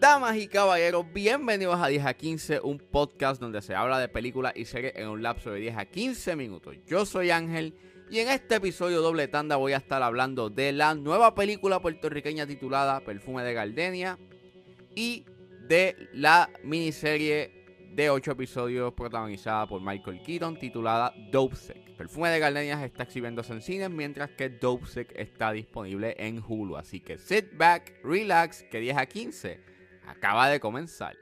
Damas y caballeros, bienvenidos a 10 a 15, un podcast donde se habla de películas y series en un lapso de 10 a 15 minutos. Yo soy Ángel y en este episodio doble tanda voy a estar hablando de la nueva película puertorriqueña titulada Perfume de Gardenia y de la miniserie de 8 episodios protagonizada por Michael Keaton titulada Dopesick. Perfume de Gardenias está exhibiéndose en cines mientras que Dopesick está disponible en Hulu. Así que sit back, relax, que 10 a 15 acaba de comenzar.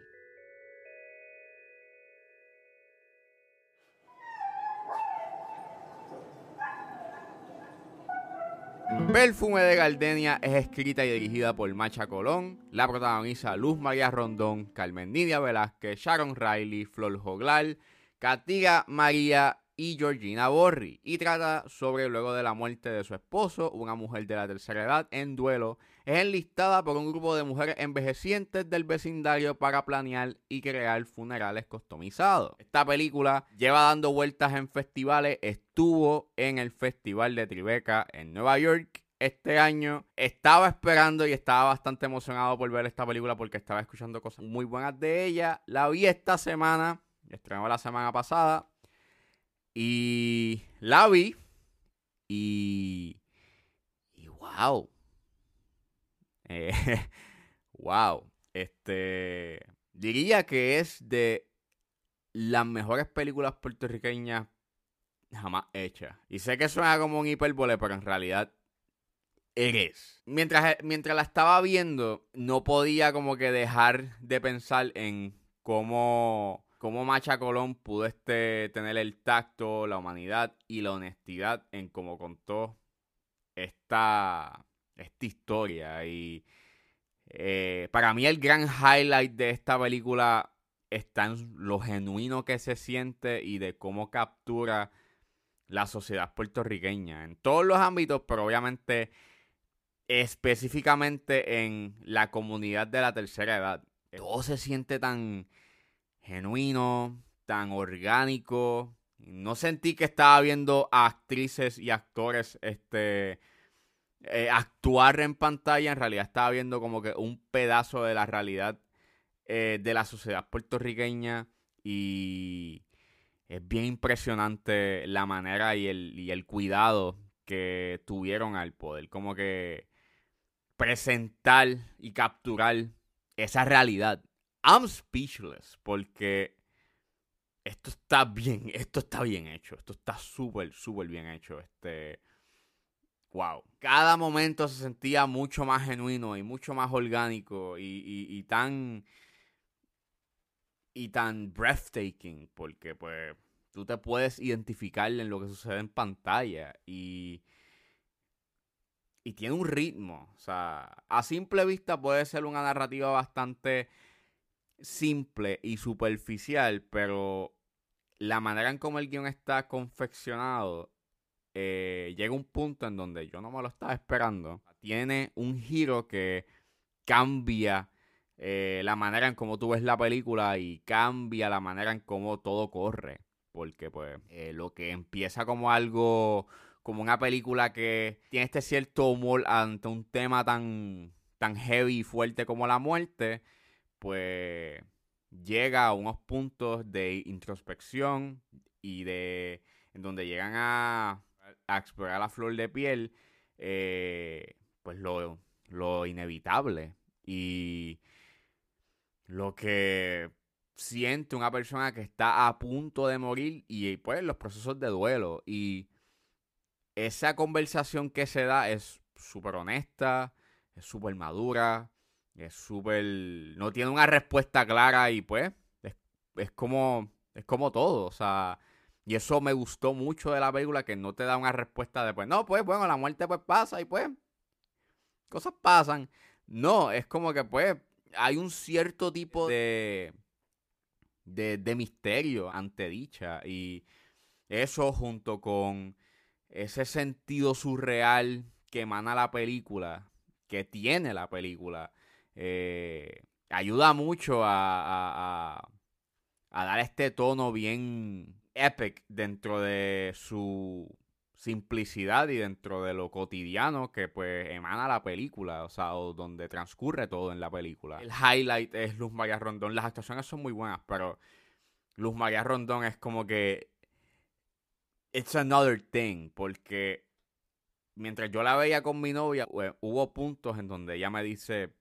Perfume de Gardenia es escrita y dirigida por Macha Colón. La protagoniza Luz María Rondón, Carmen Nidia Velázquez, Sharon Riley, Flor Joglar, Katia María y Georgina Borri. Y trata sobre luego de la muerte de su esposo, una mujer de la tercera edad en duelo. Es enlistada por un grupo de mujeres envejecientes del vecindario para planear y crear funerales customizados. Esta película lleva dando vueltas en festivales, estuvo en el Festival de Tribeca en Nueva York este año. Estaba esperando y estaba bastante emocionado por ver esta película porque estaba escuchando cosas muy buenas de ella. La vi esta semana, estrenó la semana pasada. Y la vi. Y. Y wow. Eh, wow. Este. Diría que es de las mejores películas puertorriqueñas jamás hechas. Y sé que suena como un hiperbole, pero en realidad eres. Mientras, mientras la estaba viendo, no podía como que dejar de pensar en cómo, cómo Macha Colón pudo este, tener el tacto, la humanidad y la honestidad en cómo contó esta, esta historia. Y eh, para mí el gran highlight de esta película está en lo genuino que se siente y de cómo captura la sociedad puertorriqueña en todos los ámbitos, pero obviamente específicamente en la comunidad de la tercera edad. Todo se siente tan genuino, tan orgánico. No sentí que estaba viendo a actrices y actores este, eh, actuar en pantalla. En realidad estaba viendo como que un pedazo de la realidad eh, de la sociedad puertorriqueña. Y es bien impresionante la manera y el, y el cuidado que tuvieron al poder. Como que presentar y capturar esa realidad. I'm speechless porque esto está bien, esto está bien hecho, esto está súper, súper bien hecho. Este, wow. Cada momento se sentía mucho más genuino y mucho más orgánico y, y tan y tan breathtaking porque pues tú te puedes identificar en lo que sucede en pantalla y y tiene un ritmo. O sea, a simple vista puede ser una narrativa bastante simple y superficial, pero la manera en cómo el guion está confeccionado eh, llega un punto en donde yo no me lo estaba esperando. Tiene un giro que cambia eh, la manera en cómo tú ves la película y cambia la manera en cómo todo corre. Porque pues eh, lo que empieza como algo como una película que tiene este cierto humor ante un tema tan, tan heavy y fuerte como la muerte, pues llega a unos puntos de introspección y de en donde llegan a, explorar la flor de piel, eh, pues lo, lo inevitable. Y lo que siente una persona que está a punto de morir y pues los procesos de duelo. Y esa conversación que se da es súper honesta, es súper madura, es súper... no tiene una respuesta clara y pues es, como... es como todo, o sea... Y eso me gustó mucho de la película, que no te da una respuesta de pues, no, pues bueno, la muerte pues pasa y pues cosas pasan. No, es como que pues hay un cierto tipo de, de, de misterio ante dicha y eso junto con ese sentido surreal que emana la película, que tiene la película, eh, ayuda mucho a, dar este tono bien epic dentro de su simplicidad y dentro de lo cotidiano que pues emana la película, o sea, donde transcurre todo en la película. El highlight es Luz María Rondón. Las actuaciones son muy buenas, pero Luz María Rondón es como que it's another thing, porque mientras yo la veía con mi novia, pues, hubo puntos en donde ella me dice,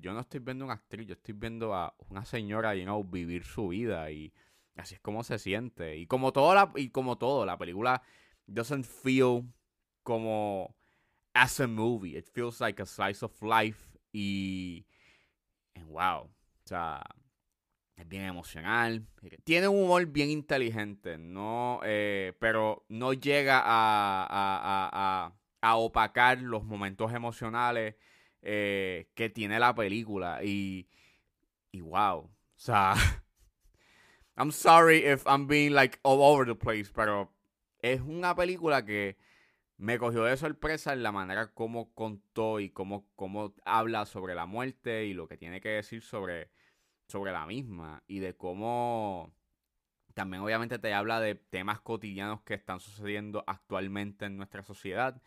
yo no estoy viendo una actriz, yo estoy viendo a una señora, you know, vivir su vida y así es como se siente. Y como todo, la, y como todo, la película doesn't feel como as a movie. It feels like a slice of life. Y, wow. O sea, es bien emocional. Tiene un humor bien inteligente, no, eh, pero no llega a, a, a, opacar los momentos emocionales eh, que tiene la película. Y, y wow. O sea, I'm sorry if I'm being like all over the place, pero es una película que me cogió de sorpresa en la manera como contó y cómo, cómo habla sobre la muerte y lo que tiene que decir sobre, sobre la misma y de cómo también obviamente te habla de temas cotidianos que están sucediendo actualmente en nuestra sociedad,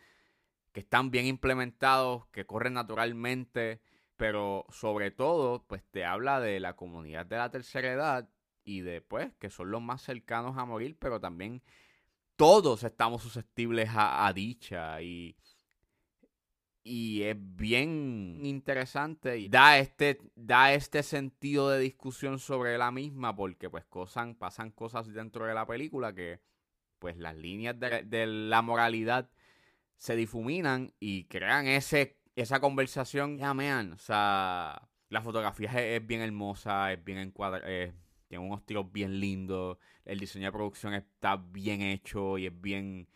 que están bien implementados, que corren naturalmente, pero sobre todo pues te habla de la comunidad de la tercera edad y de pues que son los más cercanos a morir, pero también todos estamos susceptibles a, dicha y, y es bien interesante y da este, da este sentido de discusión sobre la misma porque pues pasan cosas dentro de la película que pues las líneas de, la moralidad se difuminan y crean ese, esa conversación. Ya, o sea, la fotografía es, bien hermosa, es bien encuadrada, tiene unos tiros bien lindos, el diseño de producción está bien hecho y es bien...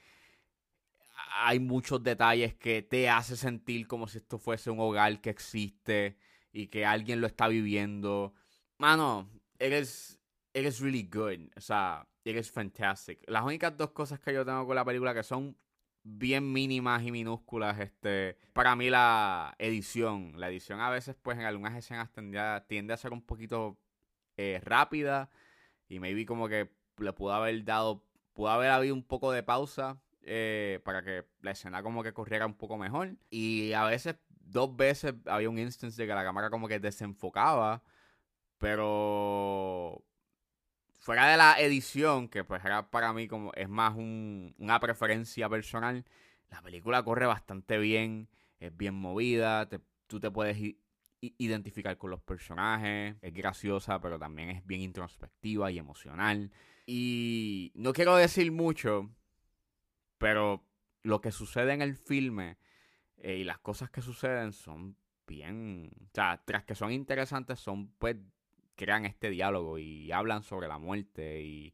Hay muchos detalles que te hace sentir como si esto fuese un hogar que existe y que alguien lo está viviendo. Mano, eres, eres really good. O sea, eres fantastic. Las únicas dos cosas que yo tengo con la película que son bien mínimas y minúsculas, este, para mí la edición, la edición a veces pues en algunas escenas tiende a ser un poquito eh, rápida y maybe como que le pudo haber dado, pudo haber habido un poco de pausa eh, para que la escena como que corriera un poco mejor. Y a veces, dos veces había un instance de que la cámara como que desenfocaba, pero fuera de la edición, que pues era para mí como es más una preferencia personal, la película corre bastante bien, es bien movida, tú te puedes identificar con los personajes. Es graciosa, pero también es bien introspectiva y emocional. Y no quiero decir mucho, pero lo que sucede en el filme eh, y las cosas que suceden son bien. O sea, tras que son interesantes, son pues. Crean este diálogo y hablan sobre la muerte y.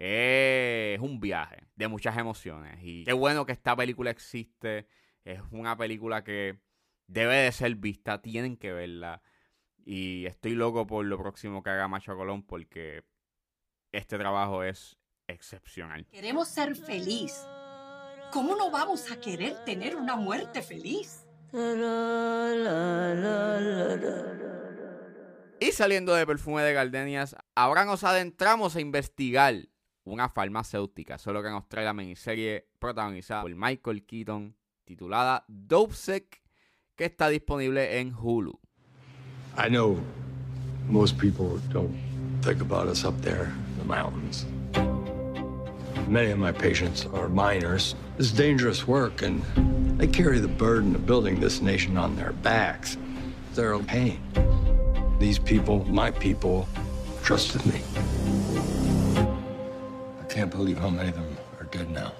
Es un viaje de muchas emociones. Y qué bueno que esta película existe. Es una película que debe de ser vista, tienen que verla. Y estoy loco por lo próximo que haga Macho Colón porque este trabajo es excepcional. Queremos ser feliz. ¿Cómo no vamos a querer tener una muerte feliz? Y saliendo de perfume de gardenias, ahora nos adentramos a investigar una farmacéutica, solo que nos trae la miniserie protagonizada por Michael Keaton, titulada Dopesick que está disponible en Hulu. I know most people don't think about us up there in the mountains. Many of my patients are miners. It's dangerous work, and they carry the burden of building this nation on their backs. They're in pain. These people, my people, trusted me. I can't believe how many of them are dead now.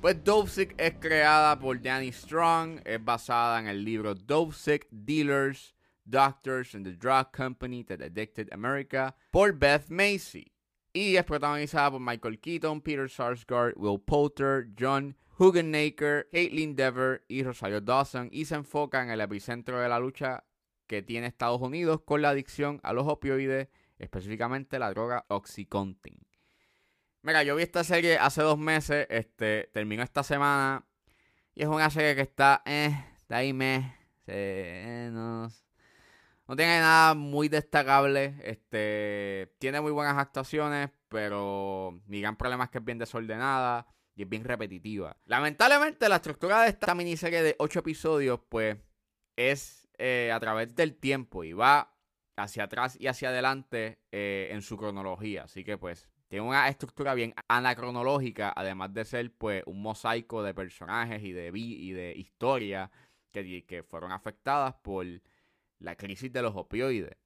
Pues Dopesick es creada por Danny Strong, es basada en el libro Dopesick Dealers, Doctors and the Drug Company That Addicted America por Beth Macy. Y es protagonizada por Michael Keaton, Peter Sarsgaard, Will Poulter, John Hugenaker, Caitlin Dever y Rosario Dawson y se enfoca en el epicentro de la lucha que tiene Estados Unidos con la adicción a los opioides, específicamente la droga Oxycontin. Mira, yo vi esta serie hace dos meses, este, terminó esta semana. Y es una serie que está, eh, ahí me. Eh, no, tiene nada muy destacable. Este, tiene muy buenas actuaciones, pero mi gran problema es que es bien desordenada y es bien repetitiva. Lamentablemente, la estructura de esta miniserie de 8 episodios, pues, es eh, a través del tiempo y va hacia atrás y hacia adelante eh, en su cronología. Así que, pues, tiene una estructura bien anacronológica, además de ser, pues, un mosaico de personajes y de, y de historia que, que fueron afectadas por la crisis de los opioides.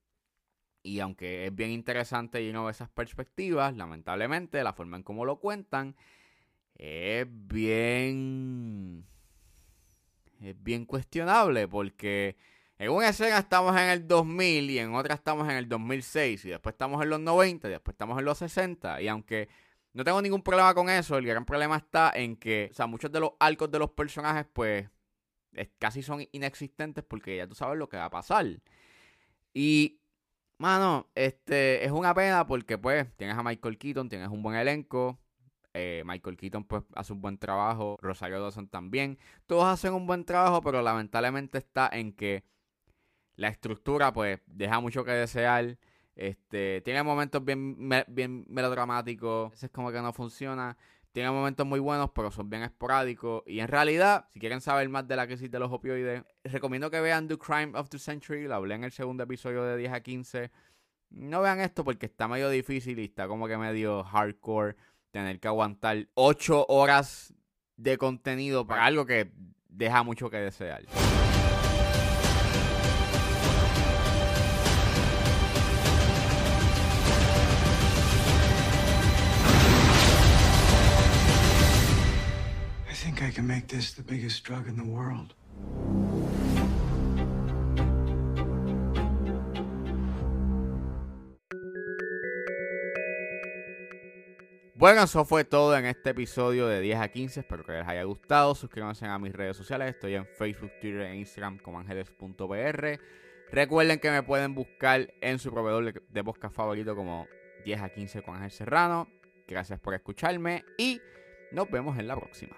Y aunque es bien interesante y no esas perspectivas, lamentablemente la forma en cómo lo cuentan es bien. Es bien cuestionable porque en una escena estamos en el 2000 y en otra estamos en el 2006 y después estamos en los 90 y después estamos en los 60 y aunque no tengo ningún problema con eso, el gran problema está en que, o sea, muchos de los arcos de los personajes pues casi son inexistentes porque ya tú sabes lo que va a pasar. Y, mano, este, es una pena porque pues tienes a Michael Keaton, tienes un buen elenco, eh, Michael Keaton pues hace un buen trabajo, Rosario Dawson también. Todos hacen un buen trabajo, pero lamentablemente está en que la estructura pues deja mucho que desear. Este, tiene momentos bien, bien melodramáticos, es como que no funciona. Tiene momentos muy buenos, pero son bien esporádicos. Y en realidad, si quieren saber más de la crisis de los opioides, recomiendo que vean The Crime of the Century. Lo hablé en el segundo episodio de 10 a 15. No vean esto porque está medio difícil y está como que medio hardcore tener que aguantar 8 horas de contenido para algo que deja mucho que desear. Think I can make this the biggest drug in the world. Bueno, eso fue todo en este episodio de 10 a 15. Espero que les haya gustado. Suscríbanse a mis redes sociales. Estoy en Facebook, Twitter e Instagram como ángeles.pr. Recuerden que me pueden buscar en su proveedor de podcast favorito como 10 a 15 con Ángel Serrano. Gracias por escucharme y nos vemos en la próxima.